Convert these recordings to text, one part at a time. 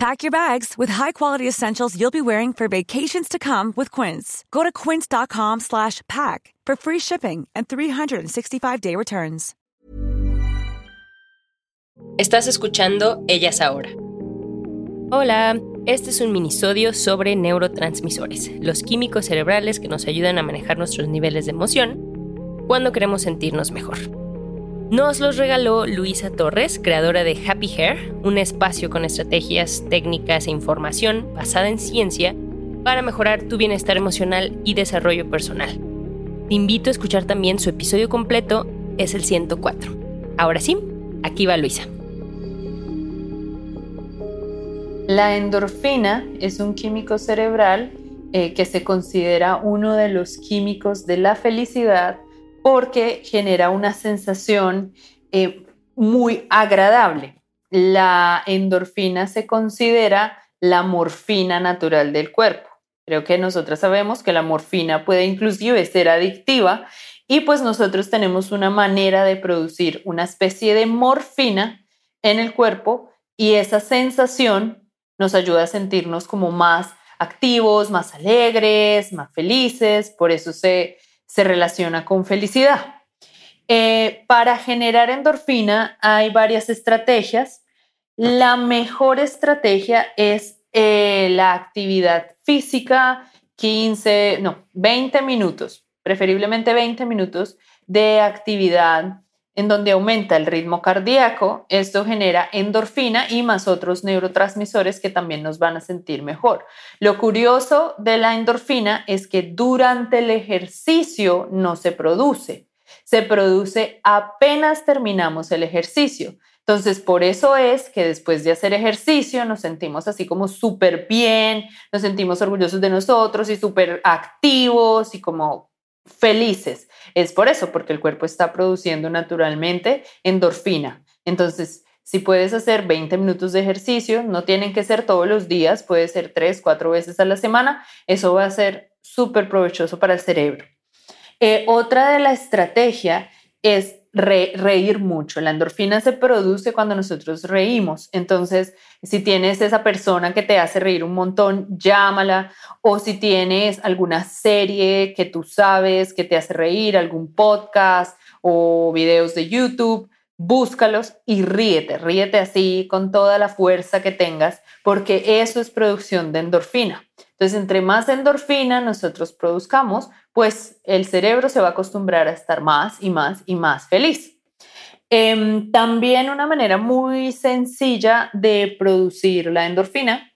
Pack your bags with high-quality essentials you'll be wearing for vacations to come with Quince. Go to quince.com/pack for free shipping and 365-day returns. Estás escuchando Ellas Ahora. Hola, este es un minisodio sobre neurotransmisores, los químicos cerebrales que nos ayudan a manejar nuestros niveles de emoción cuando queremos sentirnos mejor. Nos los regaló Luisa Torres, creadora de Happy Hair, un espacio con estrategias, técnicas e información basada en ciencia para mejorar tu bienestar emocional y desarrollo personal. Te invito a escuchar también su episodio completo, es el 104. Ahora sí, aquí va Luisa. La endorfina es un químico cerebral eh, que se considera uno de los químicos de la felicidad porque genera una sensación eh, muy agradable. La endorfina se considera la morfina natural del cuerpo. Creo que nosotros sabemos que la morfina puede inclusive ser adictiva y pues nosotros tenemos una manera de producir una especie de morfina en el cuerpo y esa sensación nos ayuda a sentirnos como más activos, más alegres, más felices, por eso se, se relaciona con felicidad. Eh, para generar endorfina hay varias estrategias. La mejor estrategia es eh, la actividad física, 15, no, 20 minutos, preferiblemente 20 minutos de actividad en donde aumenta el ritmo cardíaco, esto genera endorfina y más otros neurotransmisores que también nos van a sentir mejor. Lo curioso de la endorfina es que durante el ejercicio no se produce, se produce apenas terminamos el ejercicio. Entonces, por eso es que después de hacer ejercicio nos sentimos así como súper bien, nos sentimos orgullosos de nosotros y súper activos y como felices. Es por eso, porque el cuerpo está produciendo naturalmente endorfina. Entonces, si puedes hacer 20 minutos de ejercicio, no tienen que ser todos los días, puede ser 3, 4 veces a la semana, eso va a ser súper provechoso para el cerebro. Eh, otra de la estrategia es reír mucho. La endorfina se produce cuando nosotros reímos. Entonces, si tienes esa persona que te hace reír un montón, llámala. O si tienes alguna serie que tú sabes que te hace reír, algún podcast o videos de YouTube, búscalos y ríete. Ríete así con toda la fuerza que tengas, porque eso es producción de endorfina. Entonces, entre más endorfina nosotros produzcamos, pues el cerebro se va a acostumbrar a estar más y más y más feliz. Em, también una manera muy sencilla de producir la endorfina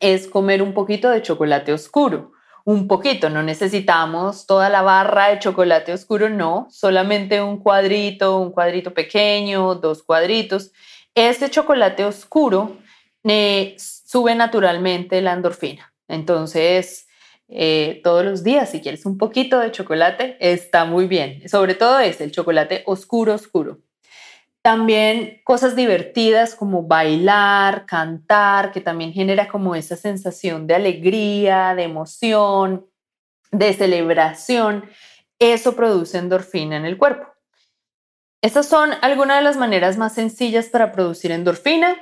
es comer un poquito de chocolate oscuro. Un poquito, no necesitamos toda la barra de chocolate oscuro, no, solamente un cuadrito, un cuadrito pequeño, dos cuadritos. Este chocolate oscuro eh, sube naturalmente la endorfina. Entonces, eh, todos los días, si quieres un poquito de chocolate, está muy bien. Sobre todo es el chocolate oscuro, oscuro. También cosas divertidas como bailar, cantar, que también genera como esa sensación de alegría, de emoción, de celebración. Eso produce endorfina en el cuerpo. Estas son algunas de las maneras más sencillas para producir endorfina.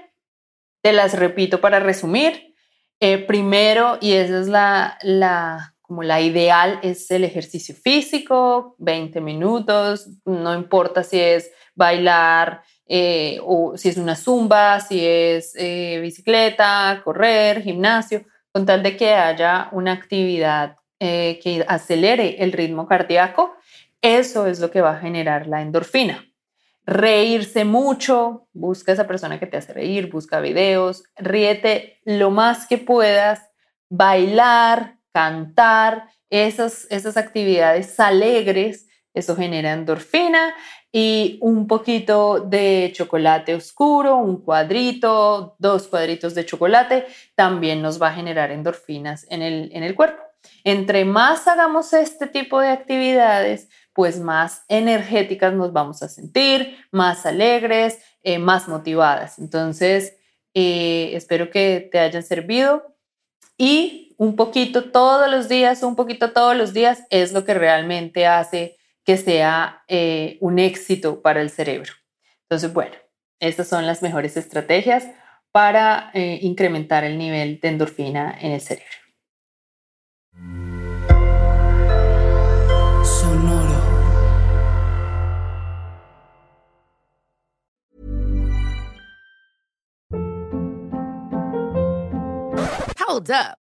Te las repito para resumir. Eh, primero, y esa es la, la, como la ideal, es el ejercicio físico, 20 minutos, no importa si es bailar eh, o si es una zumba, si es eh, bicicleta, correr, gimnasio, con tal de que haya una actividad que acelere el ritmo cardíaco, eso es lo que va a generar la endorfina. Reírse mucho, busca esa persona que te hace reír, busca videos, ríete lo más que puedas, bailar, cantar, esas, esas actividades alegres, eso genera endorfina y un poquito de chocolate oscuro, un cuadrito, dos cuadritos de chocolate, también nos va a generar endorfinas en el, en el cuerpo. Entre más hagamos este tipo de actividades, pues más energéticas nos vamos a sentir, más alegres, eh, más motivadas. Entonces, eh, espero que te hayan servido y un poquito todos los días, un poquito todos los días es lo que realmente hace que sea eh, un éxito para el cerebro. Entonces, bueno, estas son las mejores estrategias para incrementar el nivel de endorfina en el cerebro. Hold up.